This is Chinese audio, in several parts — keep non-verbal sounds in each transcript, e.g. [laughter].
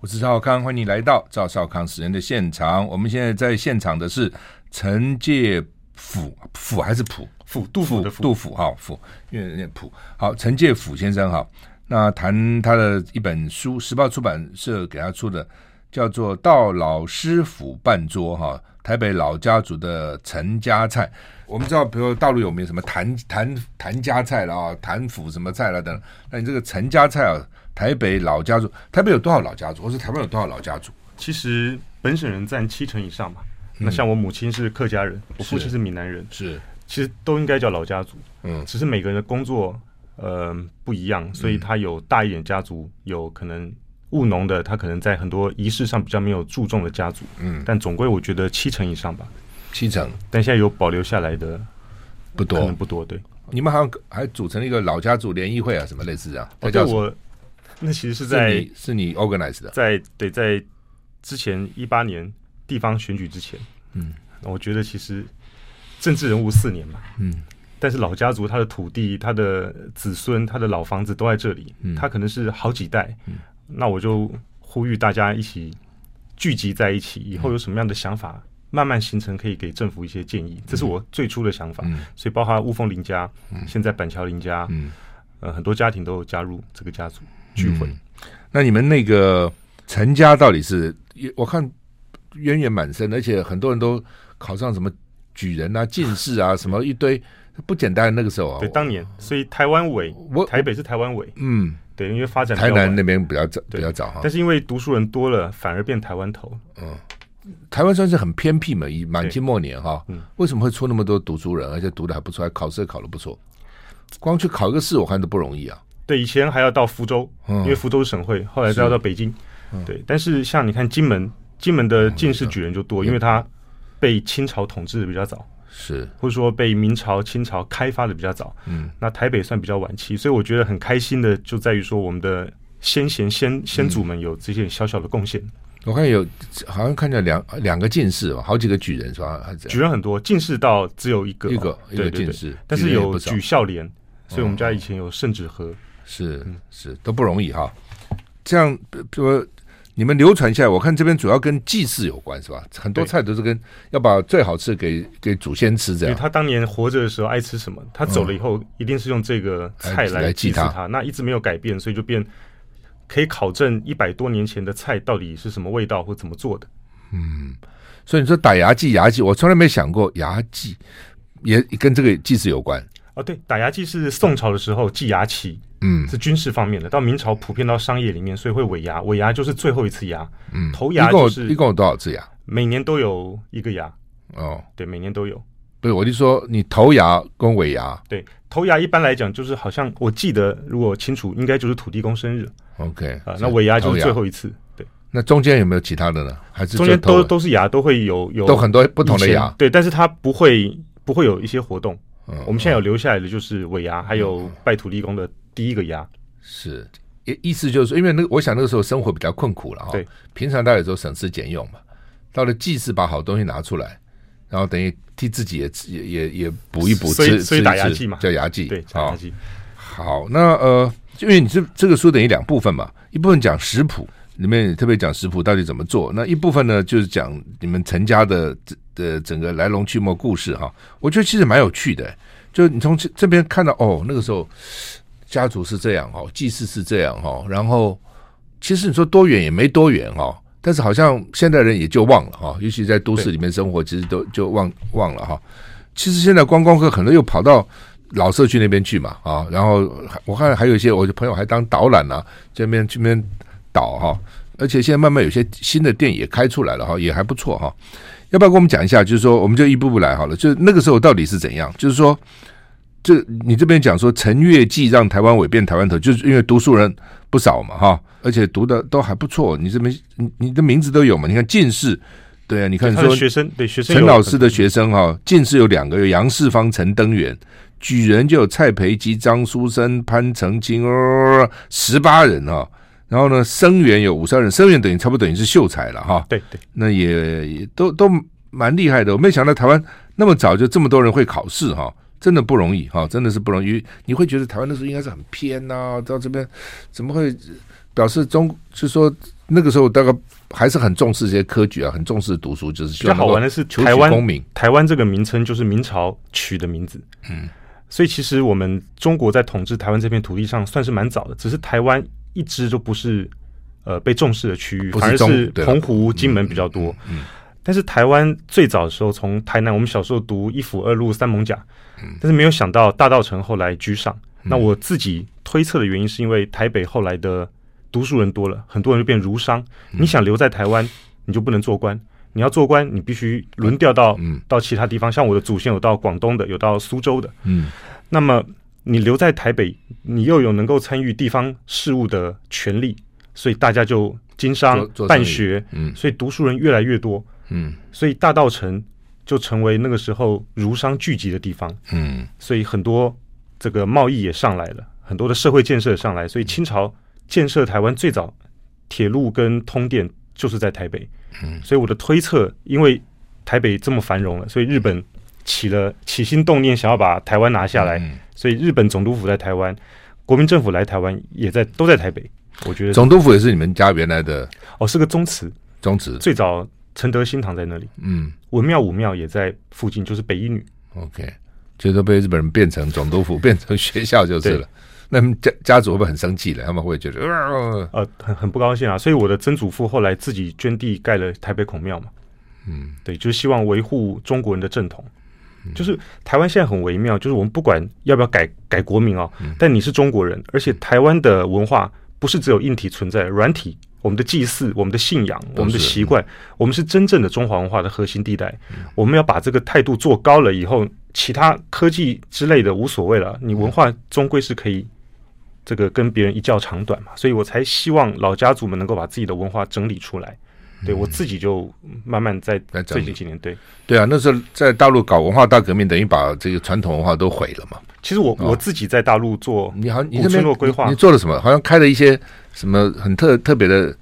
我是赵康，欢迎你来到赵少康时人的现场。我们现在在现场的是陈介甫，甫还是甫？甫，杜甫的甫，杜甫哈，甫，因为念甫。好，陈介甫先生哈，那谈他的一本书，时报出版社给他出的，叫做《到老师府办桌》哈，台北老家族的陈家菜。我们知道，比如说大陆有没有什么谭谭谭家菜了啊，谭府什么菜了等。那你这个陈家菜啊？台北老家族，台北有多少老家族，或是台湾有多少老家族？其实本省人占七成以上嘛。嗯、那像我母亲是客家人，我父亲是闽南人，是其实都应该叫老家族。嗯，只是每个人的工作呃不一样，所以他有大一点家族，嗯、有可能务农的，他可能在很多仪式上比较没有注重的家族。嗯，但总归我觉得七成以上吧。七成，但现在有保留下来的不多，可能不多。对，你们好像还组成了一个老家族联谊会啊，什么类似这样？哦，叫我。那其实是在是你，你 organize 的，在对，在之前一八年地方选举之前，嗯，我觉得其实政治人物四年嘛，嗯，但是老家族他的土地、他的子孙、他的老房子都在这里，嗯，他可能是好几代，嗯，那我就呼吁大家一起聚集在一起，以后有什么样的想法，嗯，慢慢形成，可以给政府一些建议，这是我最初的想法，嗯，所以包括乌峰林家，嗯，现在板桥林家，嗯，呃，很多家庭都有加入这个家族。聚会、嗯，那你们那个陈家到底是？我看渊源满深，而且很多人都考上什么举人啊、进士啊，[laughs] 什么一堆不简单。那个时候啊，对，当年，所以台湾尾，我台北是台湾尾，嗯，对，因为发展台南那边比较早，比较早哈。但是因为读书人多了，反而变台湾头。嗯，台湾算是很偏僻嘛，以满清末年哈，嗯，为什么会出那么多读书人，而且读的还不错，还考试考的不错？光去考一个试，我看都不容易啊。对，以前还要到福州，因为福州省会，后来再要到北京。对，但是像你看金门，金门的进士举人就多，因为他被清朝统治的比较早，是或者说被明朝、清朝开发的比较早。嗯，那台北算比较晚期，所以我觉得很开心的就在于说，我们的先贤先先祖们有这些小小的贡献。我看有好像看见两两个进士吧，好几个举人是吧？举人很多，进士到只有一个，一个一个进士，但是有举孝廉，所以我们家以前有圣旨盒。是是都不容易哈，这样比如说你们流传下来，我看这边主要跟祭祀有关是吧？很多菜都是跟要把最好吃给给祖先吃这样。他当年活着的时候爱吃什么，他走了以后一定是用这个菜来祭祀他。那一直没有改变，所以就变可以考证一百多年前的菜到底是什么味道或怎么做的。嗯，所以你说打牙祭，牙祭我从来没想过牙祭也跟这个祭祀有关。哦，对，打牙祭是宋朝的时候祭牙旗。嗯，是军事方面的。到明朝普遍到商业里面，所以会尾牙，尾牙就是最后一次牙。嗯，头牙就是一共，一共有多少次牙？每年都有一个牙。哦，对，每年都有。不是，我就说你头牙跟尾牙。对，头牙一般来讲就是好像我记得，如果清楚，应该就是土地公生日。OK 啊，那尾牙就是最后一次。对，那中间有没有其他的呢？还是中间都都是牙，都会有有都很多不同的牙。对，但是它不会不会有一些活动。嗯，我们现在有留下来的就是尾牙，还有拜土地公的第一个压。是，意意思就是说，因为那个，我想那个时候生活比较困苦了哈。对，平常大家有时候省吃俭用嘛，到了祭祀把好东西拿出来，然后等于替自己也也也也补一补，所以所以打牙祭嘛，叫牙祭。对，打牙祭。好，那呃，因为你这这个书等于两部分嘛，一部分讲食谱，里面特别讲食谱到底怎么做，那一部分呢就是讲你们陈家的的整个来龙去脉故事哈。我觉得其实蛮有趣的，就你从这这边看到哦，那个时候。家族是这样哦，祭祀是这样哈，然后其实你说多远也没多远哈，但是好像现代人也就忘了哈，尤其在都市里面生活，其实都就忘忘了哈。其实现在观光客很多又跑到老社区那边去嘛啊，然后我看还有一些我的朋友还当导览呢，这边这边导哈，而且现在慢慢有些新的店也开出来了哈，也还不错哈。要不要跟我们讲一下？就是说，我们就一步步来好了。就那个时候到底是怎样？就是说。这你这边讲说陈月记让台湾尾变台湾头，就是因为读书人不少嘛，哈，而且读的都还不错。你这边你你的名字都有嘛？你看进士，对啊，你看说学生对学生陈老师的学生哈，进士有两个，有杨世芳、陈登元，举人就有蔡培基、张书生、潘承钦，十八人哈。然后呢，生源有五十二人，生源等于差不多等于是秀才了哈。对对，那也也都都蛮厉害的。我没想到台湾那么早就这么多人会考试哈。真的不容易哈，真的是不容易。你会觉得台湾那时候应该是很偏呐、啊，到这边怎么会表示中？就是说那个时候大概还是很重视这些科举啊，很重视读书，就是比较好玩的是台湾公民。台湾这个名称就是明朝取的名字，嗯，所以其实我们中国在统治台湾这片土地上算是蛮早的，只是台湾一直都不是呃被重视的区域，反而是澎湖、金门比较多。嗯，嗯嗯但是台湾最早的时候，从台南，我们小时候读一府二路三艋舺，嗯，但是没有想到大道城后来居上。那我自己推测的原因，是因为台北后来的读书人多了，很多人就变儒商。你想留在台湾，你就不能做官；你要做官，你必须轮调到到其他地方。像我的祖先有到广东的，有到苏州的。嗯，那么你留在台北，你又有能够参与地方事务的权利，所以大家就经商办学。嗯，所以读书人越来越多。嗯，所以大道城就成为那个时候儒商聚集的地方。嗯，所以很多。这个贸易也上来了，很多的社会建设上来，所以清朝建设台湾最早铁路跟通电就是在台北。嗯，所以我的推测，因为台北这么繁荣了，所以日本起了起心动念，想要把台湾拿下来。嗯，所以日本总督府在台湾，国民政府来台湾也在都在台北。我觉得总督府也是你们家原来的哦，是个宗祠，宗祠最早承德新堂在那里。嗯，文庙武庙也在附近，就是北一女。OK。就都被日本人变成总督府，[laughs] 变成学校就是了。那家家族会不会很生气了？他们会觉得呃，很很不高兴啊。所以我的曾祖父后来自己捐地盖了台北孔庙嘛。嗯，对，就是希望维护中国人的正统。就是台湾现在很微妙，就是我们不管要不要改改国名哦，但你是中国人，而且台湾的文化不是只有硬体存在，软体。我们的祭祀、我们的信仰、我们的习惯，我们是真正的中华文化的核心地带。我们要把这个态度做高了以后，其他科技之类的无所谓了。你文化终归是可以这个跟别人一较长短嘛。所以我才希望老家族们能够把自己的文化整理出来。对，我自己就慢慢在最近几年，对对啊，那时候在大陆搞文化大革命，等于把这个传统文化都毁了嘛。其实我我自己在大陆做，你好，你这边规划，你做了什么？好像开了一些。什么很特特别的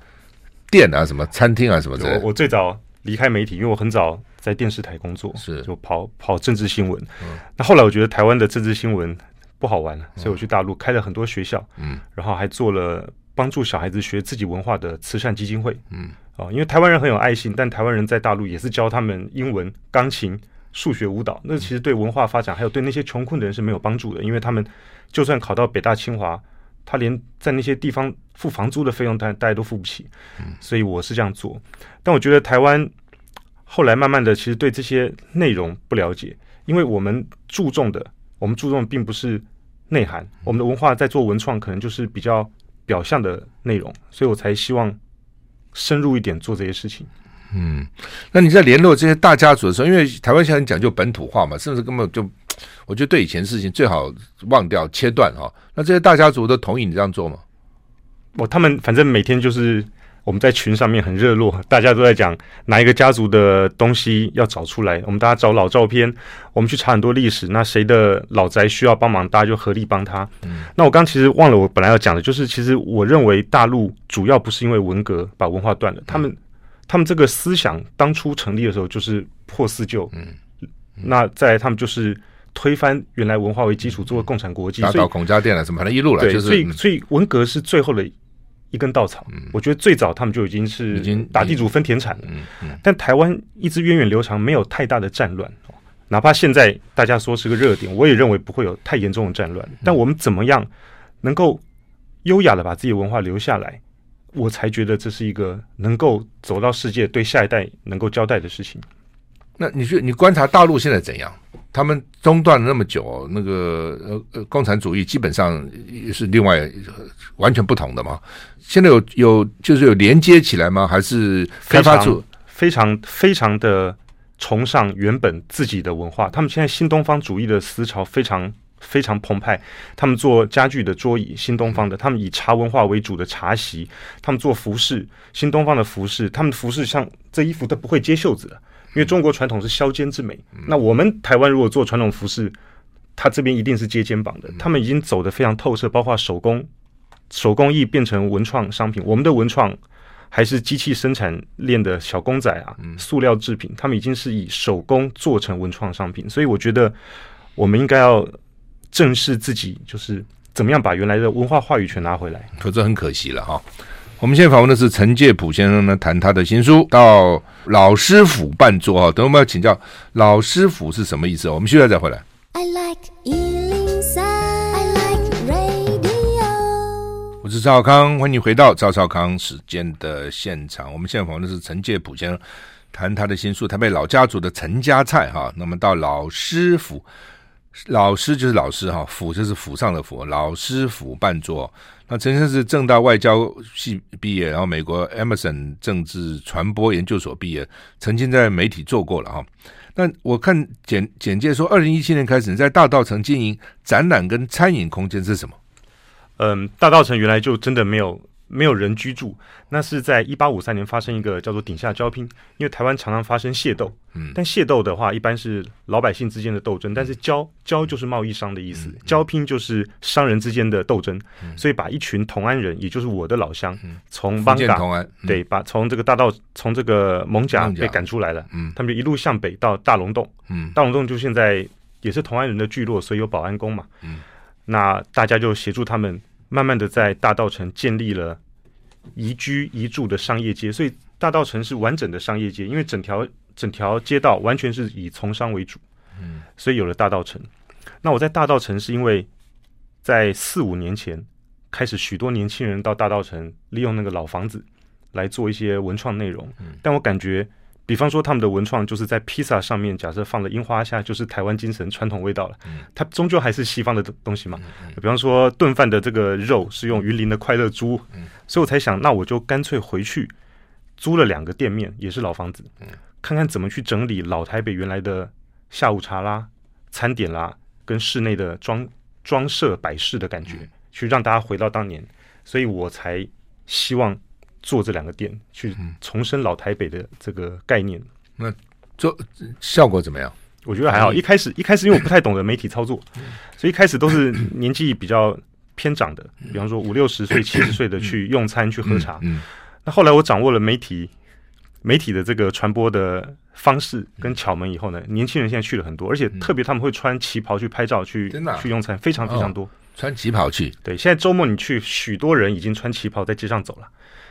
店啊，什么餐厅啊，什么的。我我最早离开媒体，因为我很早在电视台工作，是就跑跑政治新闻。嗯，那后来我觉得台湾的政治新闻不好玩了，所以我去大陆开了很多学校，嗯，然后还做了帮助小孩子学自己文化的慈善基金会，嗯，啊，因为台湾人很有爱心，但台湾人在大陆也是教他们英文、钢琴、数学、舞蹈，那其实对文化发展还有对那些穷困的人是没有帮助的，因为他们就算考到北大、清华。他连在那些地方付房租的费用，大大家都付不起，所以我是这样做。但我觉得台湾后来慢慢的，其实对这些内容不了解，因为我们注重的，我们注重的并不是内涵，我们的文化在做文创，可能就是比较表象的内容，所以我才希望深入一点做这些事情。嗯，那你在联络这些大家族的时候，因为台湾现在很讲究本土化嘛，甚至根本就。我觉得对以前事情最好忘掉、切断哈。那这些大家族都同意你这样做吗？我他们反正每天就是我们在群上面很热络，大家都在讲哪一个家族的东西要找出来。我们大家找老照片，我们去查很多历史。那谁的老宅需要帮忙，大家就合力帮他。嗯。那我刚其实忘了，我本来要讲的就是，其实我认为大陆主要不是因为文革把文化断了，他们他们这个思想当初成立的时候就是破四旧。嗯。那在他们就是。推翻原来文化为基础做共产国际，打倒孔家店了，怎么反正一路来，对，所以所以文革是最后的一根稻草。我觉得最早他们就已经是已经打地主分田产了。但台湾一直源远流长，没有太大的战乱。哪怕现在大家说是个热点，我也认为不会有太严重的战乱。但我们怎么样能够优雅的把自己的文化留下来，我才觉得这是一个能够走到世界，对下一代能够交代的事情。那你去你观察大陆现在怎样？他们中断了那么久，那个呃呃，共产主义基本上是另外完全不同的嘛。现在有有就是有连接起来吗？还是开发出非常非常的崇尚原本自己的文化？他们现在新东方主义的思潮非常非常澎湃。他们做家具的桌椅，新东方的；他们以茶文化为主的茶席；他们做服饰，新东方的服饰。他们的服饰像这衣服都不会接袖子的。因为中国传统是削肩之美，那我们台湾如果做传统服饰，它这边一定是接肩膀的。他们已经走得非常透彻，包括手工、手工艺变成文创商品。我们的文创还是机器生产链的小公仔啊，塑料制品，他们已经是以手工做成文创商品。所以我觉得我们应该要正视自己，就是怎么样把原来的文化话语权拿回来。可这很可惜了哈。我们现在访问的是陈介甫先生呢，谈他的新书《到老师府办桌》啊。等我们要请教老师府是什么意思？我们现在再回来。I like 103, I like radio。我是赵少康，欢迎你回到赵少康时间的现场。我们现在访问的是陈介甫先生，谈他的新书《台北老家族的陈家菜》哈。那么到老师府，老师就是老师哈，府就是府上的府，老师府办桌。那陈先生是正大外交系毕业，然后美国 Emerson 政治传播研究所毕业，曾经在媒体做过了哈。那我看简简介说，二零一七年开始你在大道城经营展览跟餐饮空间是什么？嗯，大道城原来就真的没有。没有人居住，那是在一八五三年发生一个叫做顶下交拼，因为台湾常常发生械斗，嗯，但械斗的话一般是老百姓之间的斗争，但是交交就是贸易商的意思，交拼就是商人之间的斗争，所以把一群同安人，也就是我的老乡，从艋舺，对，把从这个大道从这个蒙甲。被赶出来了，嗯，他们就一路向北到大龙洞，嗯，大龙洞就现在也是同安人的聚落，所以有保安宫嘛，嗯，那大家就协助他们。慢慢的在大道城建立了宜居宜住的商业街，所以大道城是完整的商业街，因为整条整条街道完全是以从商为主，嗯，所以有了大道城。那我在大道城是因为在四五年前开始，许多年轻人到大道城利用那个老房子来做一些文创内容，但我感觉。比方说，他们的文创就是在披萨上面，假设放了樱花虾，就是台湾精神传统味道了。它终究还是西方的东西嘛。比方说，炖饭的这个肉是用云林的快乐猪，所以我才想，那我就干脆回去租了两个店面，也是老房子，看看怎么去整理老台北原来的下午茶啦、餐点啦，跟室内的装装设摆饰的感觉，去让大家回到当年。所以我才希望。做这两个店，去重生老台北的这个概念，那做效果怎么样？我觉得还好。一开始一开始因为我不太懂得媒体操作，所以一开始都是年纪比较偏长的，比方说五六十岁、七十岁的去用餐、去喝茶。那后来我掌握了媒体媒体的这个传播的方式跟窍门以后呢，年轻人现在去了很多，而且特别他们会穿旗袍去拍照、去去用餐，非常非常多。穿旗袍去？对，现在周末你去，许多人已经穿旗袍在街上走了。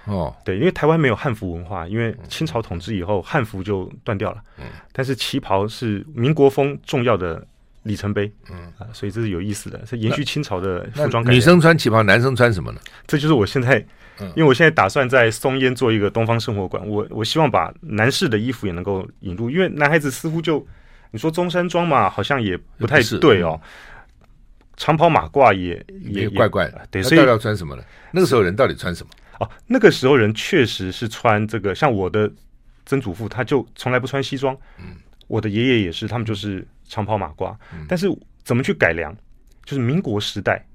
哦，对，因为台湾没有汉服文化，因为清朝统治以后，汉服就断掉了。嗯，但是旗袍是民国风重要的里程碑。嗯啊，所以这是有意思的，是延续清朝的服装。女生穿旗袍，男生穿什么呢？这就是我现在，因为我现在打算在松烟做一个东方生活馆，我我希望把男士的衣服也能够引入，因为男孩子似乎就你说中山装嘛，好像也不太对哦。长袍马褂也也怪怪的，对，所以要穿什么呢？那个时候人到底穿什么？哦，那个时候人确实是穿这个，像我的曾祖父，他就从来不穿西装。嗯，我的爷爷也是，他们就是长袍马褂。嗯，但是怎么去改良？就是民国时代，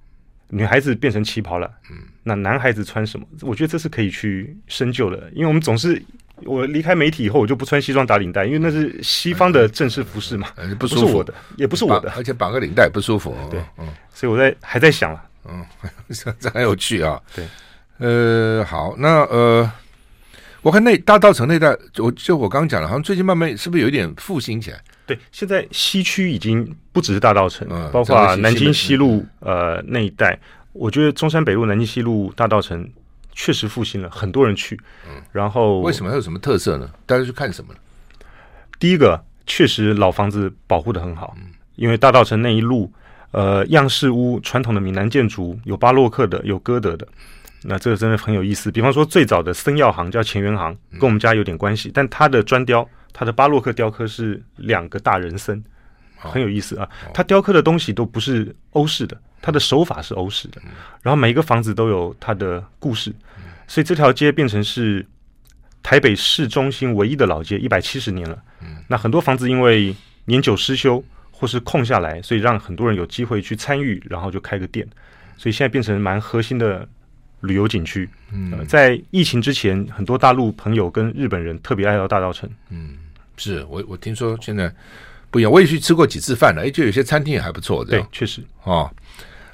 女孩子变成旗袍了。嗯，那男孩子穿什么？我觉得这是可以去深究的，因为我们总是我离开媒体以后，我就不穿西装打领带，因为那是西方的正式服饰嘛，不舒服，不是我的，也不是我的，而且绑个领带不舒服。对，嗯，所以我在还在想了，嗯，[laughs] 这很有趣啊。对。呃，好，那呃，我看那大道城那带，我就我刚刚讲了，好像最近慢慢是不是有一点复兴起来？对，现在西区已经不只是大道城，嗯、包括南京西路呃那一带，我觉得中山北路、南京西路、大道城确实复兴了，很多人去。嗯，然后为什么？它有什么特色呢？大家去看什么呢？第一个，确实老房子保护的很好，嗯、因为大道城那一路，呃，样式屋传统的闽南建筑，有巴洛克的，有歌德的。那这个真的很有意思。比方说，最早的森药行叫乾元行，跟我们家有点关系。但它的砖雕，它的巴洛克雕刻是两个大人参，很有意思啊。它雕刻的东西都不是欧式的，它的手法是欧式的。然后每一个房子都有它的故事，所以这条街变成是台北市中心唯一的老街，一百七十年了。那很多房子因为年久失修或是空下来，所以让很多人有机会去参与，然后就开个店。所以现在变成蛮核心的。旅游景区，嗯、呃，在疫情之前，很多大陆朋友跟日本人特别爱到大稻城。嗯，是我我听说现在不一样，我也去吃过几次饭了，哎，就有些餐厅也还不错，对，确实哦。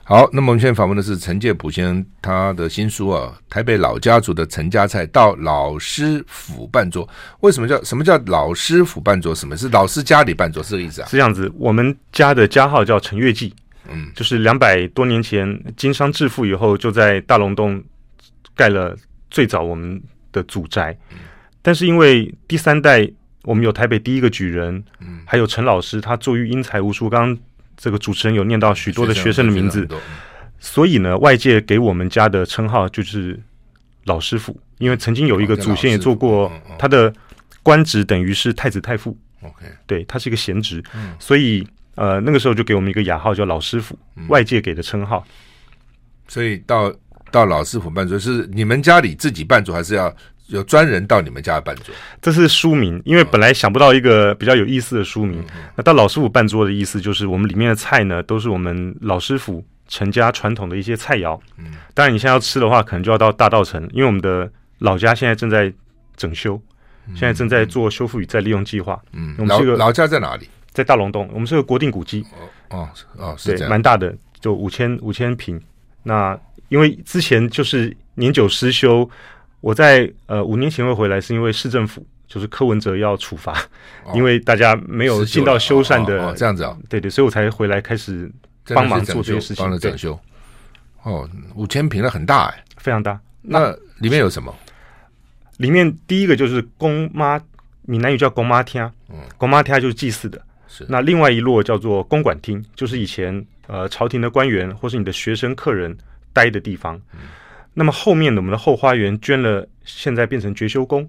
好，那么我们现在访问的是陈介普先生，他的新书啊，《台北老家族的陈家菜到老师府办桌》。为什么叫什么叫老师府办桌？什么是老师家里办桌？是这个意思啊？是这样子，我们家的家号叫陈月记。嗯，就是两百多年前经商致富以后，就在大龙洞盖了最早我们的祖宅。但是因为第三代，我们有台北第一个举人，嗯。还有陈老师，他作育英才无数。刚刚这个主持人有念到许多的学生的名字，所以呢，外界给我们家的称号就是老师傅，因为曾经有一个祖先也做过，他的官职等于是太子太傅。OK，对，他是一个闲职，所以呃，那个时候就给我们一个雅号叫老师傅，外界给的称号。所以到到老师傅办桌，是你们家里自己办桌，还是要有专人到你们家办桌？这是书名，因为本来想不到一个比较有意思的书名。那到老师傅办桌的意思，就是我们里面的菜呢，都是我们老师傅陈家传统的一些菜肴。嗯，当然你现在要吃的话，可能就要到大道城，因为我们的老家现在正在整修，现在正在做修复与再利用计划。嗯，我们这个老家在哪里？在大龙洞。我们是个国定古迹。哦哦，是对，蛮大的，就五千五千平。那因为之前就是年久失修，我在呃五年前会回来，是因为市政府就是柯文哲要处罚，哦、因为大家没有尽到修缮的、哦哦哦、这样子啊，对对，所以我才回来开始帮忙做这些事情，帮了整修。哦，五千平的很大哎，非常大。那，那里面有什么？里面第一个就是公妈，闽南语叫公妈厅，嗯，公妈厅就是祭祀的。是。那另外一摞叫做公馆厅，就是以前。呃，朝廷的官员或是你的学生客人待的地方。嗯、那么后面的我们的后花园捐了，现在变成觉修宫。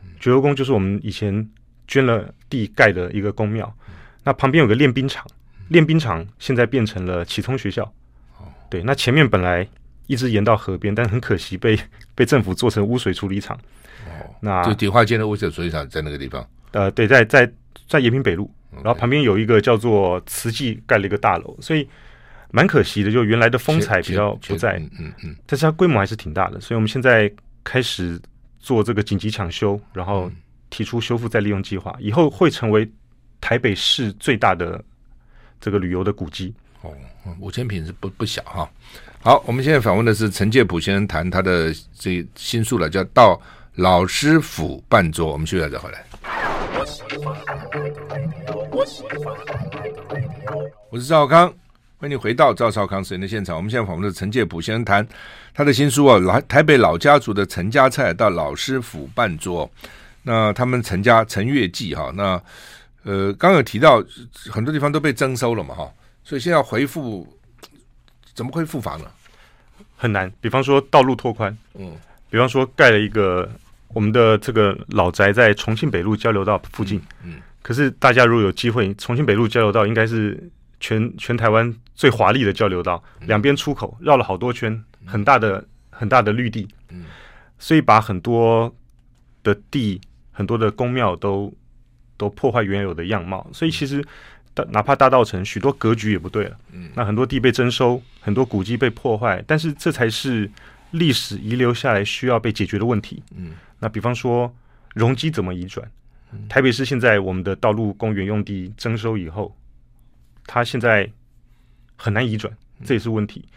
嗯、觉修宫就是我们以前捐了地盖的一个宫庙。嗯、那旁边有个练兵场，练、嗯、兵场现在变成了启聪学校。哦、对，那前面本来一直延到河边，但很可惜被 [laughs] 被政府做成污水处理厂。哦，那就迪化街的污水处理厂在那个地方。呃，对，在在在延平北路。然后旁边有一个叫做慈济盖了一个大楼，所以蛮可惜的，就原来的风采比较不在，嗯嗯，嗯，但是它规模还是挺大的，所以我们现在开始做这个紧急抢修，然后提出修复再利用计划，以后会成为台北市最大的这个旅游的古迹。哦，五千平是不不小哈。好，我们现在访问的是陈介甫先生，谈他的这新书了，叫《到老师府办桌》，我们休息再回来。我是赵少康，欢迎你回到赵少康时人的现场。我们现在访问的是陈介甫先生，谈他的新书啊，老台北老家族的陈家菜到老师府办桌。那他们陈家陈月记哈，那呃，刚有提到很多地方都被征收了嘛哈，所以现在要恢复，怎么会复法呢？很难。比方说道路拓宽，嗯，比方说盖了一个。我们的这个老宅在重庆北路交流道附近，嗯，嗯，可是大家如果有机会，重庆北路交流道应该是全全台湾最华丽的交流道，两边出口绕了好多圈，很大的很大的绿地，嗯，所以把很多的地、很多的宫庙都都破坏原有的样貌，所以其实大哪怕大道城许多格局也不对了，嗯，那很多地被征收，很多古迹被破坏，但是这才是历史遗留下来需要被解决的问题，嗯。那比方说，容积怎么移转？台北市现在我们的道路公园用地征收以后，它现在很难移转，这也是问题。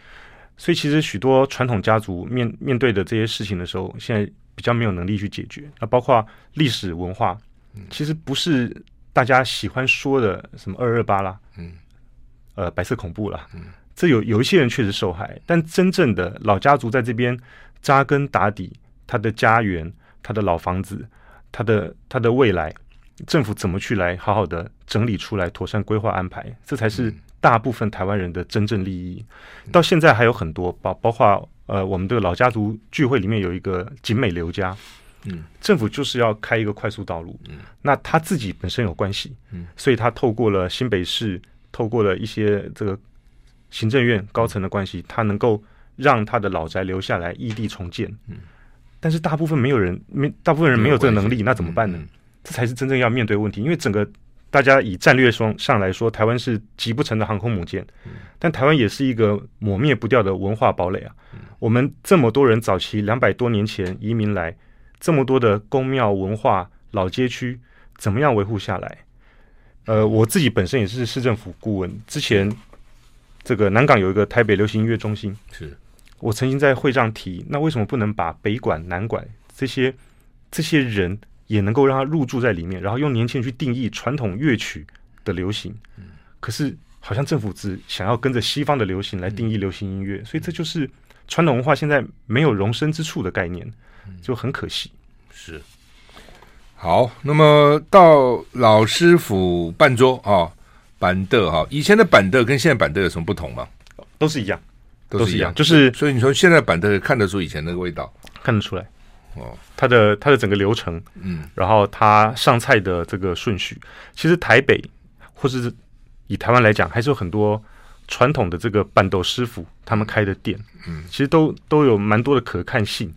所以其实许多传统家族面面对的这些事情的时候，现在比较没有能力去解决。那包括历史文化，其实不是大家喜欢说的什么二二八啦，嗯，呃，白色恐怖啦，嗯，这有有一些人确实受害，但真正的老家族在这边扎根打底，他的家园。他的老房子，他的他的未来，政府怎么去来好好的整理出来，妥善规划安排，这才是大部分台湾人的真正利益。到现在还有很多，包包括呃，我们的老家族聚会里面有一个景美刘家，嗯，政府就是要开一个快速道路，嗯，那他自己本身有关系，嗯，所以他透过了新北市，透过了一些这个行政院高层的关系，他能够让他的老宅留下来，异地重建，嗯。但是大部分没有人，没大部分人没有这个能力，那怎么办呢？这才是真正要面对问题。因为整个大家以战略上上来说，台湾是集不成的航空母舰，但台湾也是一个抹灭不掉的文化堡垒啊。我们这么多人早期两百多年前移民来，这么多的宫庙文化老街区，怎么样维护下来？呃，我自己本身也是市政府顾问，之前这个南港有一个台北流行音乐中心是。我曾经在会上提，那为什么不能把北管、南管这些这些人也能够让他入住在里面，然后用年轻人去定义传统乐曲的流行？可是好像政府只想要跟着西方的流行来定义流行音乐，所以这就是传统文化现在没有容身之处的概念。就很可惜。是。好，那么到老师傅办桌啊，板凳哈，以前的板凳跟现在板凳有什么不同吗？都是一样，都是一样，就是所以你说现在板凳看得出以前那个味道，看得出来。哦，它的它的整个流程，嗯，然后它上菜的这个顺序，其实台北或是以台湾来讲，还是有很多传统的这个办桌师傅他们开的店，嗯，其实都都有蛮多的可看性。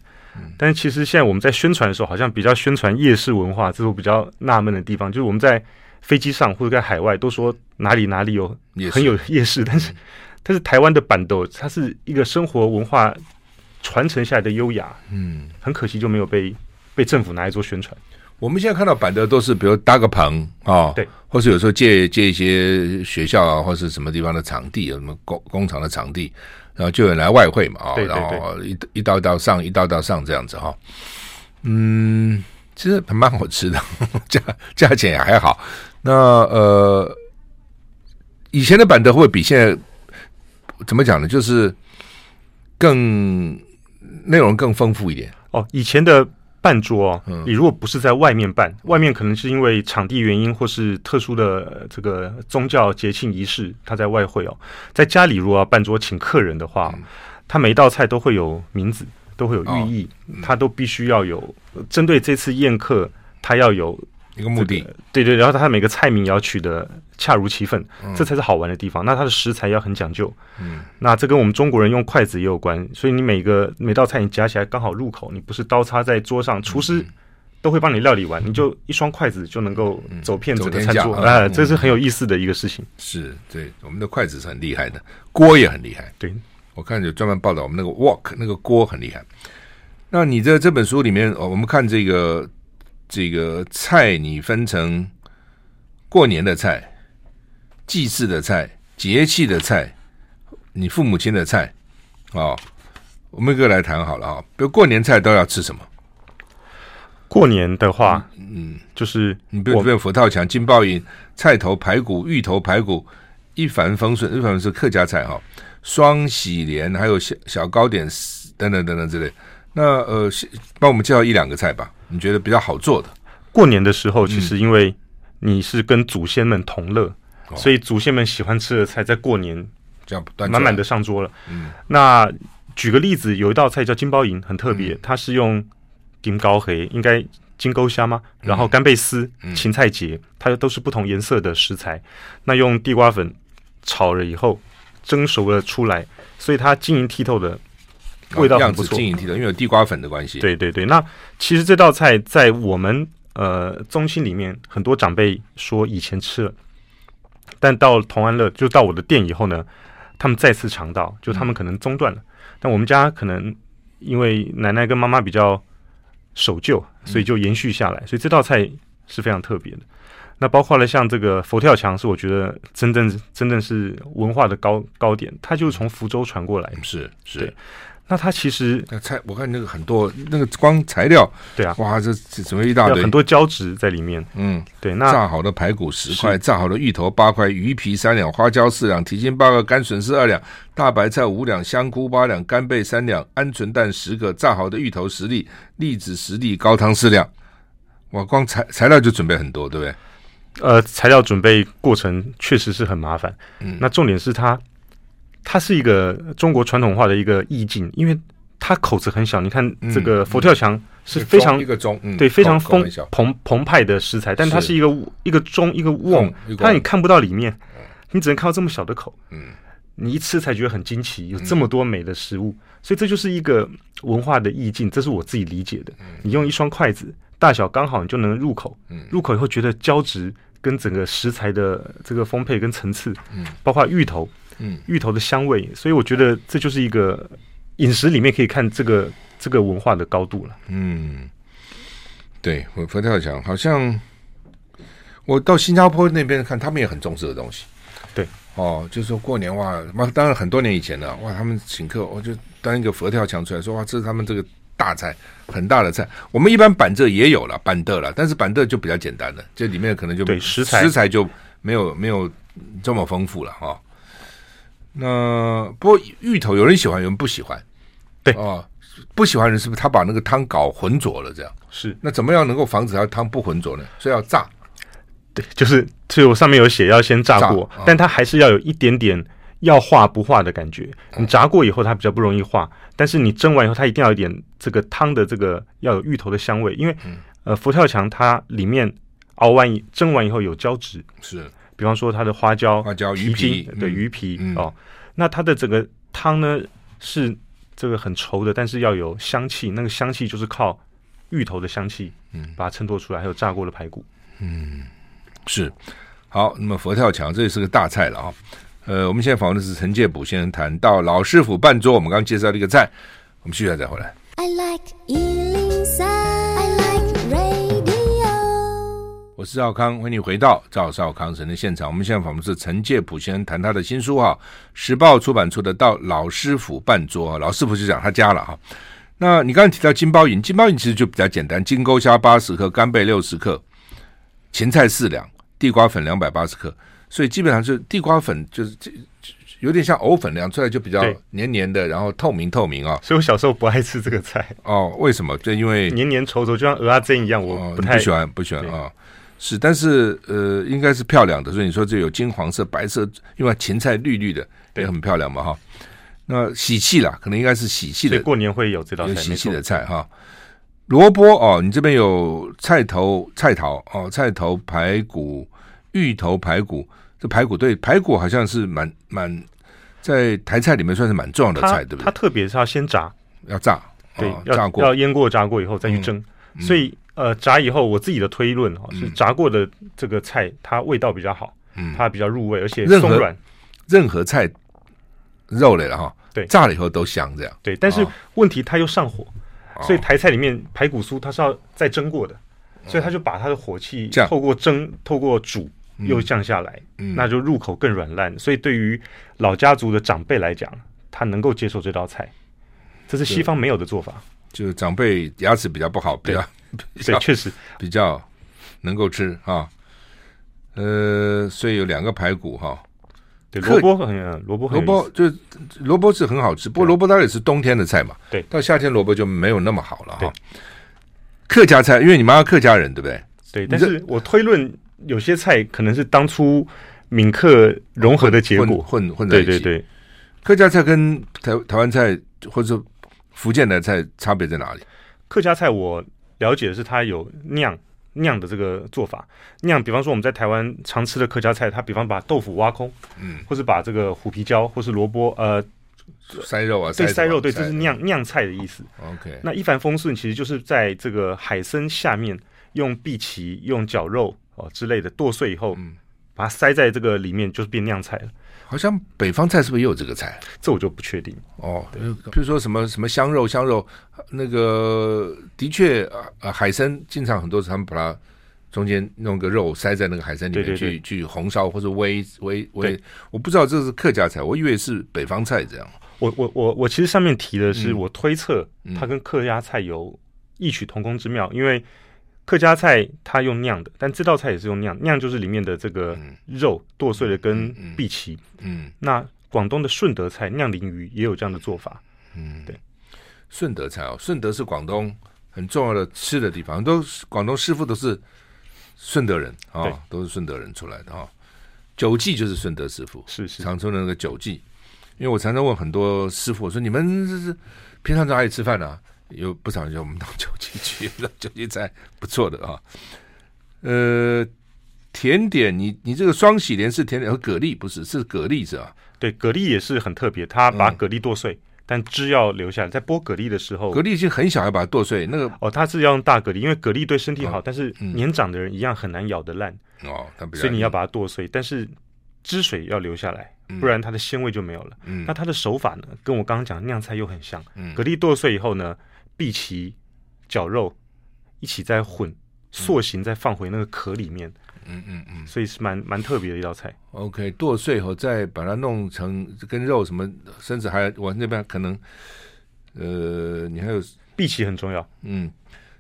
但是其实现在我们在宣传的时候，好像比较宣传夜市文化，这是我比较纳闷的地方。就是我们在飞机上或者在海外都说哪里哪里有很有夜市，但是但是台湾的板豆，它是一个生活文化传承下来的优雅，嗯，很可惜就没有被被政府拿来做宣传。我们现在看到板豆都是比如搭个棚啊，对，或是有时候借借一些学校啊或是什么地方的场地，有什么工工厂的场地。然后就有人来外汇嘛，啊，然后一一道一道上，一道道上这样子哈，嗯，其实还蛮好吃的，[laughs] 价价钱也还好。那呃，以前的板豆会比现在怎么讲呢？就是更内容更丰富一点哦，以前的。办桌哦，你如果不是在外面办，外面可能是因为场地原因，或是特殊的这个宗教节庆仪式，他在外会哦。在家里如果要办桌请客人的话，他每一道菜都会有名字，都会有寓意，他都必须要有针对这次宴客，他要有。一个目的，对对，然后它每个菜名也要取得恰如其分，嗯，这才是好玩的地方。那它的食材要很讲究，嗯，那这跟我们中国人用筷子也有关。所以你每个每道菜你夹起来刚好入口，你不是刀叉在桌上，厨师都会帮你料理完，你就一双筷子就能够走遍整个餐桌，哎，这是很有意思的一个事情。是对，我们的筷子是很厉害的，锅也很厉害。对，我看有专门报道我们那个 wok 那个锅很厉害。那你在这本书里面，我们看这个。这个菜你分成过年的菜、祭祀的菜、节气的菜，你父母亲的菜啊、哦，我们一个来谈好了啊。比如过年菜都要吃什么？过年的话，嗯，就是你比如比如佛跳墙、金鲍鱼、菜头排骨、芋头排骨、一帆风顺，一帆是客家菜哈、哦，双喜莲，还有小小糕点等等等等之类。那呃，帮我们介绍一两个菜吧。你觉得比较好做的？过年的时候，其实因为你是跟祖先们同乐，嗯，所以祖先们喜欢吃的菜，在过年这样满满的上桌了。嗯，那举个例子，有一道菜叫金包银，很特别，嗯，它是用金高黑，应该金钩虾吗？然后干贝丝、嗯、芹菜节，它都是不同颜色的食材。那用地瓜粉炒了以后，蒸熟了出来，所以它晶莹剔透的。味道很不错，晶莹剔透，因为有地瓜粉的关系。对对对，那其实这道菜在我们呃中心里面，很多长辈说以前吃了，但到同安乐就到我的店以后呢，他们再次尝到，就他们可能中断了。嗯、但我们家可能因为奶奶跟妈妈比较守旧，所以就延续下来，嗯、所以这道菜是非常特别的。那包括了像这个佛跳墙，是我觉得真正真正是文化的高高点，它就是从福州传过来，是是。那它其实那菜，我看那个很多那个光材料，对啊，哇，这这准备一大堆，很多胶质在里面。嗯，对。那炸好的排骨十块，炸好的芋头八块，鱼皮三两，花椒四两，蹄筋八个，干笋丝二两，大白菜五两，香菇八两，干贝三两，鹌鹑蛋十个，炸好的芋头十粒，栗子十粒，高汤四两。哇，光材材料就准备很多，对不对？呃，材料准备过程确实是很麻烦。嗯，那重点是它。它是一个中国传统化的一个意境，因为它口子很小。你看这个佛跳墙是非常一个钟，对，非常丰澎澎湃的食材，但它是一个一个钟一个瓮，它你看不到里面，你只能看到这么小的口。嗯，你一吃才觉得很惊奇，有这么多美的食物，所以这就是一个文化的意境，这是我自己理解的。你用一双筷子大小刚好，你就能入口。入口以后觉得胶质跟整个食材的这个丰沛跟层次，嗯，包括芋头。嗯，芋头的香味，所以我觉得这就是一个饮食里面可以看这个这个文化的高度了。嗯，对，我佛跳墙好像我到新加坡那边看，他们也很重视的东西。对，哦，就是说过年哇，妈当然很多年以前了，哇，他们请客，我就端一个佛跳墙出来说，哇，这是他们这个大菜，很大的菜。我们一般板这也有了板凳了，但是板凳就比较简单了，这里面可能就对食材食材就没有没有这么丰富了哈。哦那不过芋头有人喜欢，有人不喜欢。对哦，不喜欢的人是不是他把那个汤搞浑浊了？这样是。那怎么样能够防止它汤不浑浊呢？所以要炸。对，就是所以我上面有写要先炸过，炸但它还是要有一点点要化不化的感觉。你炸过以后，它比较不容易化，但是你蒸完以后，它一定要有点这个汤的这个要有芋头的香味，因为、嗯、呃佛跳墙它里面熬完蒸完以后有胶质，是，比方说它的花椒、花椒、鱼皮，对鱼皮、嗯、哦，那它的整个汤呢是这个很稠的，但是要有香气，那个香气就是靠芋头的香气，嗯，把它衬托出来，还有炸过的排骨，嗯。是，好，那么佛跳墙这也是个大菜了啊。呃，我们现在访问的是陈介甫先生，谈到老师傅办桌。我们刚刚介绍了一个菜，我们继续再回来。I like 我是赵康，欢迎你回到赵少康神的现场。我们现在访问是陈介甫先生，谈他的新书哈，时报出版出的《到老师傅办桌》，老师傅就讲他家了哈。那你刚刚提到金包银，金包银其实就比较简单，金钩虾八十克，干贝六十克。芹菜四两，地瓜粉两百八十克，所以基本上是地瓜粉就是这有点像藕粉那样，出来就比较黏黏的，然后透明透明啊。所以我小时候不爱吃这个菜哦。为什么？就因为黏黏稠稠，就像蚵仔煎一样，我不太、哦、不喜欢不喜欢啊、哦。是，但是呃，应该是漂亮的。所以你说这有金黄色、白色，因为芹菜绿绿的也很漂亮嘛哈。那喜气啦，可能应该是喜气的。过年会有这道菜，喜气的菜哈。萝卜哦，你这边有菜头、菜头哦，菜头排骨、芋头排骨。这排骨对排骨好像是蛮蛮在台菜里面算是蛮重要的菜，对不对？它特别是要先炸，要炸，对，要炸过，要腌过、炸过以后再去蒸。嗯、所以呃，炸以后，我自己的推论哈、哦，是炸过的这个菜它味道比较好，嗯，它比较入味，而且松软。任何菜肉类了哈，对，炸了以后都香，这样对。但是问题它又上火。所以台菜里面排骨酥它是要再蒸过的，所以他就把它的火气透过蒸、透过煮又降下来，那就入口更软烂。所以对于老家族的长辈来讲，他能够接受这道菜，这是西方没有的做法。就是长辈牙齿比较不好，比较 [laughs] 对，确实比较能够吃啊。呃，所以有两个排骨哈。对，萝卜很萝卜，萝卜就萝卜是很好吃，不过萝卜当然也是冬天的菜嘛。对，到夏天萝卜就没有那么好了哈。客家菜，因为你妈妈客家人，对不对？对，但是我推论有些菜可能是当初闽客融合的结果，混混在一起。对对对，客家菜跟台台湾菜或者福建的菜差别在哪里？客家菜我了解的是它有酿。酿的这个做法，酿，比方说我们在台湾常吃的客家菜，它比方把豆腐挖空，嗯，或是把这个虎皮椒或是萝卜，呃，塞肉啊，对，塞肉，对，塞这是酿酿菜的意思。OK，那一帆风顺其实就是在这个海参下面用荸荠、用绞肉哦之类的剁碎以后，嗯，把它塞在这个里面，就是变酿菜了。好像北方菜是不是也有这个菜？这我就不确定哦。比如说什么什么香肉，香肉那个的确啊，海参经常很多他们把它中间弄个肉塞在那个海参里面去去红烧或者煨煨煨。我不知道这是客家菜，我以为是北方菜这样。我我我我其实上面提的是我推测它跟客家菜有异曲同工之妙，因为。客家菜它用酿的，但这道菜也是用酿，酿就是里面的这个肉剁碎了跟荸荠。嗯，那广东的顺德菜酿鲮鱼也有这样的做法。嗯，对，顺德菜哦，顺德是广东很重要的吃的地方，都广东师傅都是顺德人啊，哦、都是顺德人出来的哈、哦。酒记就是顺德师傅，是是，长春的那个九记。因为我常常问很多师傅，我说你们这是平常在哪里吃饭呢、啊？有不少人叫我们到九记去，九记菜不错的啊。呃，甜点，你你这个双喜莲是甜点和蛤蜊不是？是蛤蜊是吧？对，蛤蜊也是很特别，他把蛤蜊剁碎，嗯、但汁要留下来。在剥蛤蜊的时候，蛤蜊已经很小，要把它剁碎。那个哦，它是要用大蛤蜊，因为蛤蜊对身体好，哦、但是年长的人一样很难咬得烂哦。所以你要把它剁碎，但是汁水要留下来，不然它的鲜味就没有了。嗯，那它的手法呢，跟我刚刚讲的酿菜又很像。嗯，蛤蜊剁碎以后呢，荸荠、绞肉一起再混塑形，再放回那个壳里面。嗯嗯嗯，所以是蛮蛮特别的一道菜。OK，剁碎后再把它弄成跟肉什么，甚至还往那边可能，呃，你还有荸荠很重要。嗯，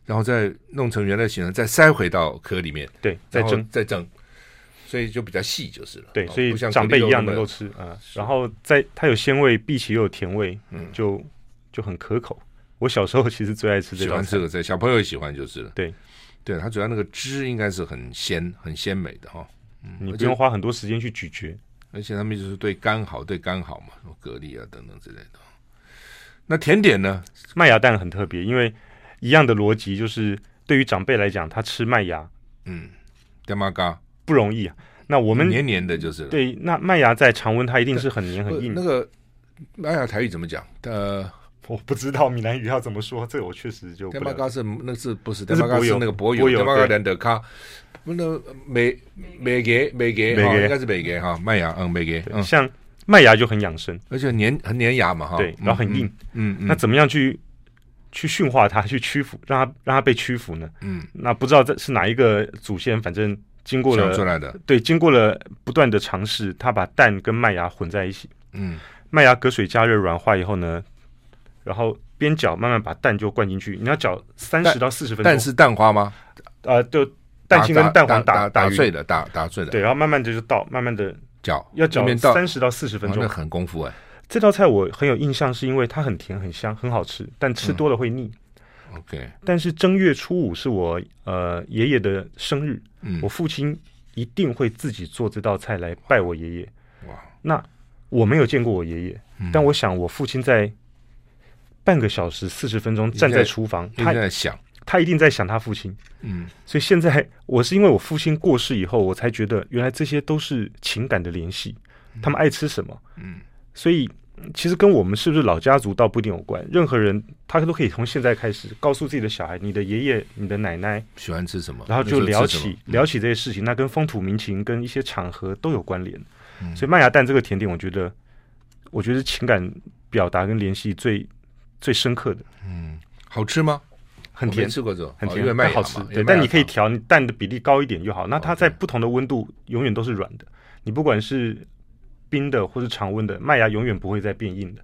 然后再弄成原来形状，再塞回到壳里面。对，再蒸再蒸，所以就比较细就是了。对，所以像长辈一样能够吃啊。然后再它有鲜味，荸荠又有甜味，嗯，就就很可口。我小时候其实最爱吃这个，喜欢这个菜，小朋友也喜欢就是了。对，对，它主要那个汁应该是很鲜、很鲜美的哈。嗯，你不用花很多时间去咀嚼，而且他们就是对肝好，对肝好嘛，什么蛤蜊啊等等之类的。那甜点呢？麦芽蛋很特别，因为一样的逻辑，就是对于长辈来讲，他吃麦芽，嗯，干嘛嘎不容易啊。那我们黏黏的，就是对。那麦芽在常温，它一定是很黏很硬。那个麦芽台语怎么讲？呃，[laughs] 我不知道闽南语要怎么说，这个我确实就。爹妈嘎是那是不是？爹妈嘎是那个柏油，爹妈嘎连德卡，不那美美给美给，应该是美给哈麦芽，嗯，美给，嗯，像麦芽就很养生，而且粘很粘牙嘛哈，对，然后很硬，嗯，那怎么样去去驯化它，去屈服，让它让它被屈服呢？嗯，那不知道这是哪一个祖先，反正。经过了出来的，对，经过了不断的尝试，他把蛋跟麦芽混在一起。嗯，麦芽隔水加热软化以后呢，然后边搅慢慢把蛋就灌进去。你要搅三十到四十分钟。蛋是蛋花吗？呃，就蛋清跟蛋黄打打碎的，打打碎的。对，然后慢慢的就倒，慢慢的搅，要搅三十到四十分钟，那很功夫哎。这道菜我很有印象，是因为它很甜很香很好吃，但吃多了会腻。OK。但是正月初五是我呃爷爷的生日，嗯，我父亲。一定会自己做这道菜来拜我爷爷。哇！那我没有见过我爷爷，嗯、但我想我父亲在半个小时四十分钟站在厨房，他在想，他一定在想他父亲。嗯，所以现在我是因为我父亲过世以后，我才觉得原来这些都是情感的联系。他们爱吃什么？嗯，所以。其实跟我们是不是老家族倒不一定有关。任何人他都可以从现在开始告诉自己的小孩：你的爷爷、你的奶奶喜欢吃什么，然后就聊起聊起这些事情。那跟风土民情、跟一些场合都有关联。嗯、所以麦芽蛋这个甜点，我觉得，我觉得情感表达跟联系最最深刻的。嗯，好吃吗？很甜，吃过这种，很甜，因为好吃。对，但你可以调蛋的比例高一点就好。那它在不同的温度永远都是软的。你不管是冰的或是常温的，麦芽永远不会再变硬的。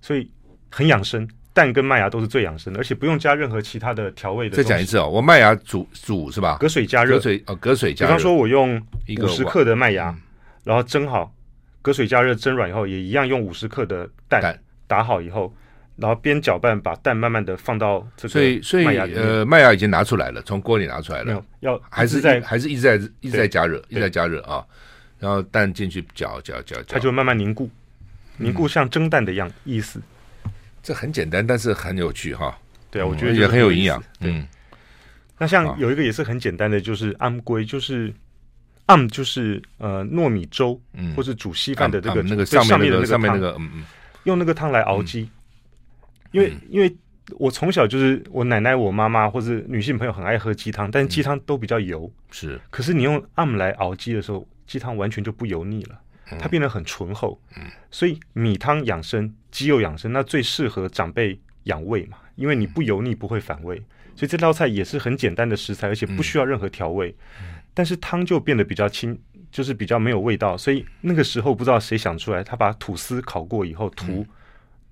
所以很养生，蛋跟麦芽都是最养生的，而且不用加任何其他的调味的。再讲一次哦，我麦芽煮煮是吧？隔水加热，隔水哦，隔水加热。比方说，我用五十克的麦芽，嗯、然后蒸好，隔水加热蒸软以后，也一样用五十克的，蛋打好以后，然后边搅拌，把蛋慢慢的放到这个所以所以呃，麦芽已经拿出来了，从锅里拿出来了，没有要还是在还是一直在一直在加热，一直在加热啊，然后蛋进去搅搅搅搅，它就慢慢凝固。凝固像蒸蛋的样意思，这很简单，但是很有趣哈。对啊，我觉得也很有营养。嗯，那像有一个也是很简单的，就是安龟，就是馅就是呃糯米粥，或是煮稀饭的这个那个上面的那个上面那个嗯嗯，用那个汤来熬鸡。因为因为我从小就是我奶奶、我妈妈或者女性朋友很爱喝鸡汤，但是鸡汤都比较油。是，可是你用 m 来熬鸡的时候，鸡汤完全就不油腻了。它变得很醇厚，嗯，所以米汤养生，鸡肉养生，那最适合长辈养胃嘛，因为你不油腻，不会反胃，所以这道菜也是很简单的食材，而且不需要任何调味，嗯、但是汤就变得比较清，就是比较没有味道，所以那个时候不知道谁想出来，他把吐司烤过以后涂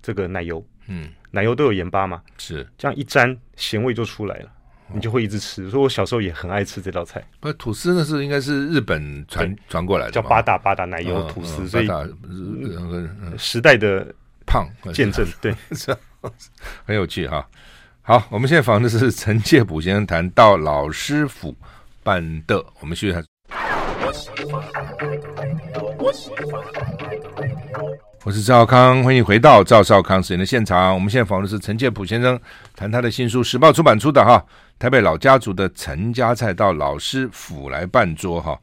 这个奶油，嗯，奶油都有盐巴嘛，是。这样一沾，咸味就出来了。你就会一直吃，所以我小时候也很爱吃这道菜。不，吐司那是应该是日本传传过来的，叫八大八大奶油吐司，所以时代的胖见证，对，[laughs] 很有趣哈。好，我们现在访问的是陈介甫先生，谈到老师傅办的，我们继续谈。我是赵少康，欢迎回到赵少康时间的现场。我们现在访问的是陈建普先生，谈他的新书，时报出版出的哈，台北老家族的陈家菜到老师府来办桌哈。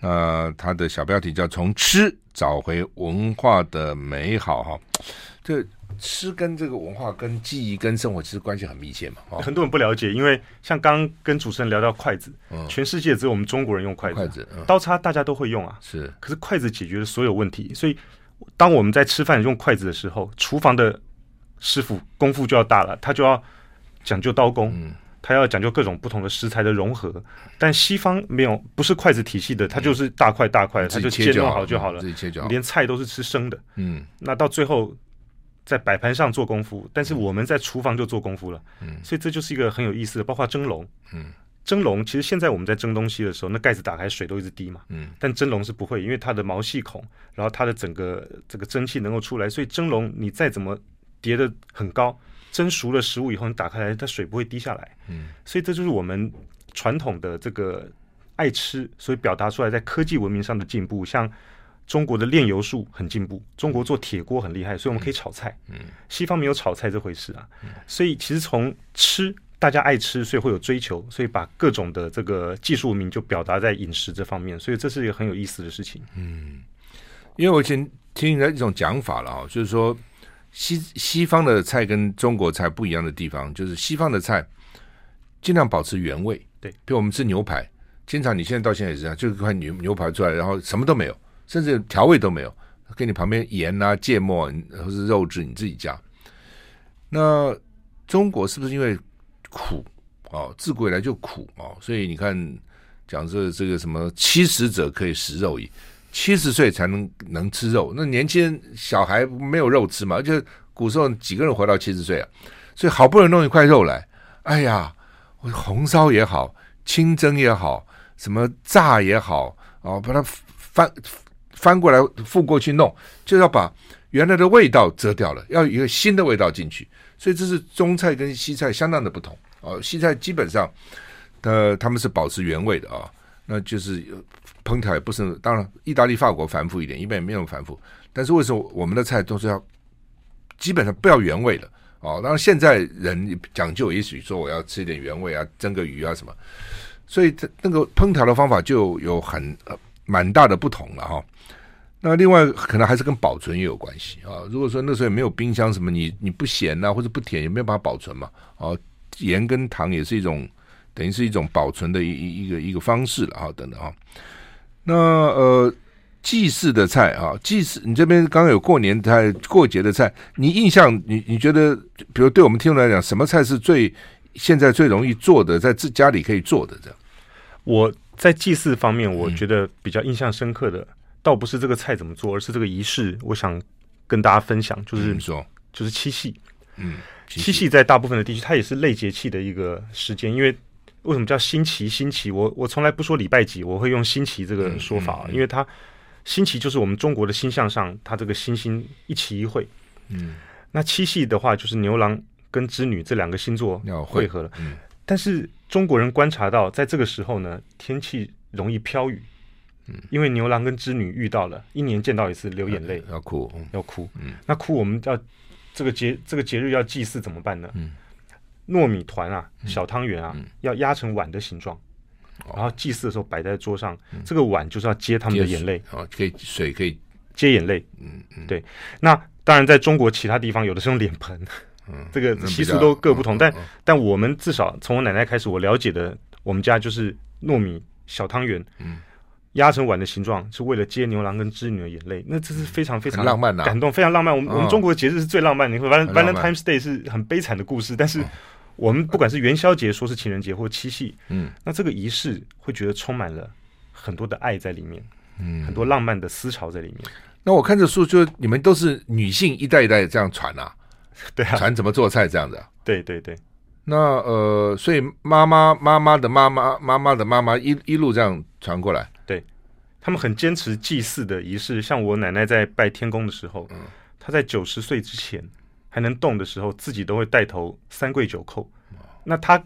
那他的小标题叫“从吃找回文化的美好”哈。这吃跟这个文化、跟记忆、跟生活其实关系很密切嘛。很多人不了解，因为像刚刚跟主持人聊到筷子，嗯，全世界只有我们中国人用筷子，筷子，嗯，刀叉大家都会用啊，是。可是筷子解决了所有问题，所以。当我们在吃饭用筷子的时候，厨房的师傅功夫就要大了，他就要讲究刀工，嗯、他要讲究各种不同的食材的融合。但西方没有，不是筷子体系的，它就是大块大块，它、嗯、就切弄好就好了，自己切就好，连菜都是吃生的。嗯，那到最后在摆盘上做功夫，但是我们在厨房就做功夫了。嗯，所以这就是一个很有意思的，包括蒸笼。嗯。蒸笼其实现在我们在蒸东西的时候，那盖子打开水都一直滴嘛。嗯。但蒸笼是不会，因为它的毛细孔，然后它的整个这个蒸汽能够出来，所以蒸笼你再怎么叠的很高，蒸熟了食物以后，你打开来，它水不会滴下来。嗯，所以这就是我们传统的这个爱吃，所以表达出来在科技文明上的进步。像中国的炼油术很进步，中国做铁锅很厉害，所以我们可以炒菜。嗯，西方没有炒菜这回事啊。所以其实从吃，大家爱吃，所以会有追求，所以把各种的这个技术名就表达在饮食这方面。所以这是一个很有意思的事情。嗯，因为我以前听人一种讲法了啊，就是说。西西方的菜跟中国菜不一样的地方，就是西方的菜尽量保持原味。对，比如我们吃牛排，经常你现在到现在也是这样，就是块牛牛排出来，然后什么都没有，甚至调味都没有，给你旁边盐啊、芥末或是肉质你自己加。那中国是不是因为苦哦，自古以来就苦哦，所以你看讲这这个什么七十者可以食肉矣。七十岁才能能吃肉，那年轻人小孩没有肉吃嘛？而且古时候几个人活到七十岁啊？所以好不容易弄一块肉来，哎呀，我红烧也好，清蒸也好，什么炸也好，哦，把它翻翻过来覆过去弄，就要把原来的味道遮掉了，要一个新的味道进去。所以这是中菜跟西菜相当的不同哦。西菜基本上，呃，他们是保持原味的啊。那就是烹调也不是，当然意大利、法国繁复一点，一般也没有繁复。但是为什么我们的菜都是要基本上不要原味的哦？当然现在人讲究，也许说我要吃一点原味啊，蒸个鱼啊什么，所以这那个烹调的方法就有很蛮大的不同了哈。那另外可能还是跟保存也有关系啊。如果说那时候也没有冰箱什么，你你不咸啊或者不甜，也没有办法保存嘛。哦，盐跟糖也是一种。等于是一种保存的一一一个一个方式了啊，等等啊。那呃，祭祀的菜啊，祭祀你这边刚刚有过年菜、过节的菜，你印象你你觉得，比如对我们听众来讲，什么菜是最现在最容易做的，在自家里可以做的这样？我在祭祀方面，我觉得比较印象深刻的，倒不是这个菜怎么做，而是这个仪式。我想跟大家分享，就是、就是七夕。嗯，七夕，在大部分的地区，它也是类节气的一个时间，因为。为什么叫新奇？新奇，我我从来不说礼拜几，我会用新奇这个说法，因为它新奇就是我们中国的星象上，它这个星星一期一会。嗯，那七夕的话，就是牛郎跟织女这两个星座会合了。嗯，但是中国人观察到，在这个时候呢，天气容易飘雨。嗯，因为牛郎跟织女遇到了，一年见到一次，流眼泪，要哭，要哭。嗯，那哭，我们要这个节这个节日要祭祀怎么办呢？嗯。糯米团啊，小汤圆啊，嗯、要压成碗的形状，嗯、然后祭祀的时候摆在桌上。嗯、这个碗就是要接他们的眼泪啊，可以水可以接眼泪。嗯嗯，对。那当然，在中国其他地方有的是用脸盆，嗯，这个习俗都各不同。嗯、但、嗯、但我们至少从我奶奶开始，我了解的，我们家就是糯米小汤圆，嗯，压成碗的形状，是为了接牛郎跟织女的眼泪。那这是非常非常浪漫、感动，非常浪漫。我们、嗯、我们中国的节日是最浪漫的，你会发现 Valentine's Day 是很悲惨的故事，但是。嗯我们不管是元宵节，说是情人节或七夕，嗯，那这个仪式会觉得充满了很多的爱在里面，嗯，很多浪漫的思潮在里面。那我看这书，就你们都是女性一代一代这样传啊，[laughs] 对啊，传怎么做菜这样子啊？对对对。那呃，所以妈妈妈妈的妈妈妈妈的妈妈一一路这样传过来，对，他们很坚持祭祀的仪式。像我奶奶在拜天公的时候，嗯，她在九十岁之前。还能动的时候，自己都会带头三跪九叩。那她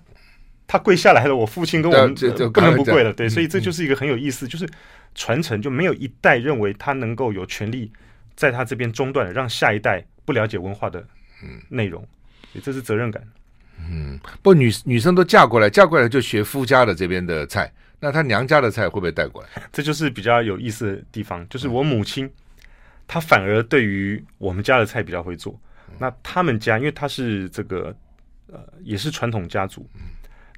她跪下来了，我父亲跟我们不能不跪了。对，所以这就是一个很有意思，就是传承就没有一代认为他能够有权利在他这边中断，让下一代不了解文化的内容。所以这是责任感。嗯，不，女女生都嫁过来，嫁过来就学夫家的这边的菜，那她娘家的菜会不会带过来？这就是比较有意思的地方，就是我母亲她反而对于我们家的菜比较会做。那他们家，因为他是这个，呃，也是传统家族，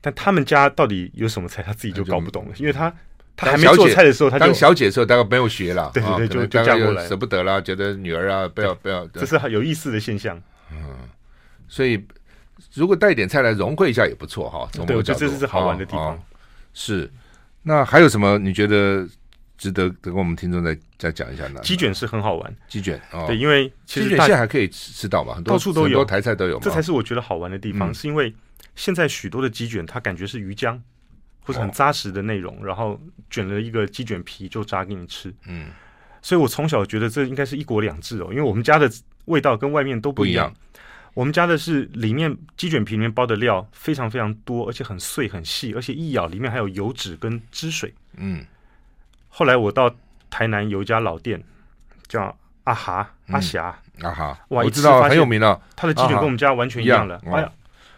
但他们家到底有什么菜，他自己就搞不懂了，因为他他还没做菜的时候，他当小姐的时候，大概没有学了，对对对，就就嫁过来，舍不得啦，觉得女儿啊，不要不要，这是很有意思的现象。嗯，所以如果带一点菜来融汇一下也不错哈。对，我觉得这是好玩的地方。是，那还有什么？你觉得？值得跟我们听众再再讲一下呢？鸡卷是很好玩，鸡卷哦，对，因为其实鸡卷现在还可以吃到嘛，很多到处都有，很多台菜都有。这才是我觉得好玩的地方，嗯、是因为现在许多的鸡卷，它感觉是鱼浆或者很扎实的内容，哦、然后卷了一个鸡卷皮就炸给你吃。嗯，所以我从小觉得这应该是一国两制哦，因为我们家的味道跟外面都不一样。我们家的是里面鸡卷皮里面包的料非常非常多，而且很碎很细，而且一咬里面还有油脂跟汁水。嗯，后来我到台南有一家老店，叫阿霞阿霞、嗯、阿哈，哇，我知道很有名了。他的鸡卷跟我们家完全一样了。哎呀，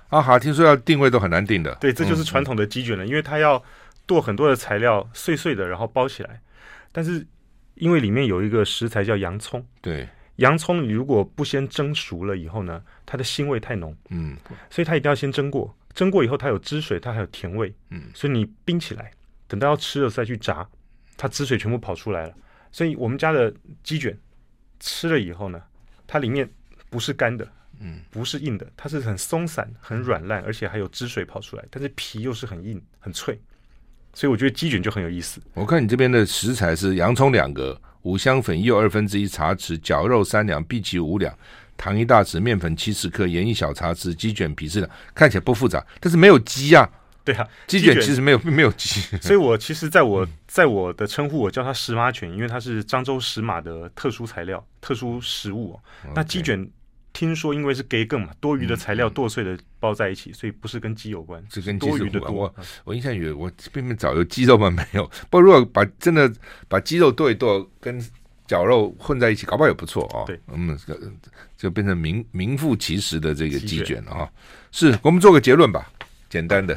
阿哈听说要定位都很难定的。对，这就是传统的鸡卷了，嗯、因为它要剁很多的材料碎碎的，然后包起来。但是因为里面有一个食材叫洋葱，对。洋葱你如果不先蒸熟了以后呢，它的腥味太浓，嗯，所以它一定要先蒸过，蒸过以后它有汁水，它还有甜味，嗯，所以你冰起来，等到要吃了再去炸，它汁水全部跑出来了。所以我们家的鸡卷吃了以后呢，它里面不是干的，嗯，不是硬的，它是很松散、很软烂，而且还有汁水跑出来，但是皮又是很硬、很脆，所以我觉得鸡卷就很有意思。我看你这边的食材是洋葱两个。五香粉又二分之一茶匙，绞肉三两，荸荠五两，糖一大匙，面粉七十克，盐一小茶匙，鸡卷皮质的，看起来不复杂，但是没有鸡啊。对啊，鸡卷其实没有没有鸡，所以我其实在我在我的称呼，我叫它石马卷，因为它是漳州石马的特殊材料、特殊食物。那鸡卷。听说因为是给更嘛，多余的材料剁碎的包在一起，嗯、所以不是跟鸡有关，是跟鸡多余的多。我我印象以为我边边找有鸡肉吗？没有。不过如果把真的把鸡肉剁一剁，跟绞肉混在一起，搞不好也不错哦。对，嗯，就变成名名副其实的这个鸡卷了哈。是我们做个结论吧，简单的。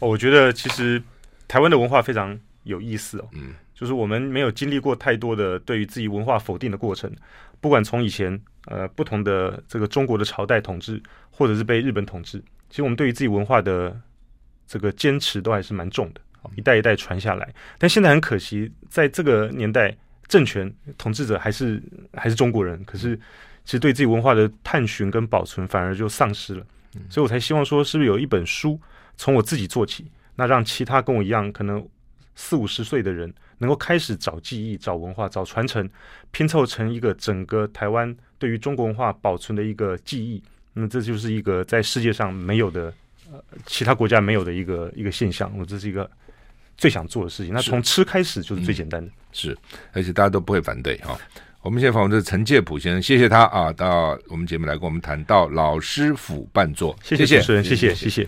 哦，我觉得其实台湾的文化非常有意思哦。嗯，就是我们没有经历过太多的对于自己文化否定的过程，不管从以前。呃，不同的这个中国的朝代统治，或者是被日本统治，其实我们对于自己文化的这个坚持都还是蛮重的，一代一代传下来。但现在很可惜，在这个年代，政权统治者还是还是中国人，可是其实对自己文化的探寻跟保存反而就丧失了。所以我才希望说，是不是有一本书从我自己做起，那让其他跟我一样可能四五十岁的人能够开始找记忆、找文化、找传承，拼凑成一个整个台湾。对于中国文化保存的一个记忆，那这就是一个在世界上没有的，呃，其他国家没有的一个一个现象。我这是一个最想做的事情。那从吃开始就是最简单的，是，嗯、是，而且大家都不会反对哈。我们现在访问的是陈介普先生，谢谢他啊，到我们节目来跟我们谈到老师傅办桌，谢谢主持人。谢谢谢谢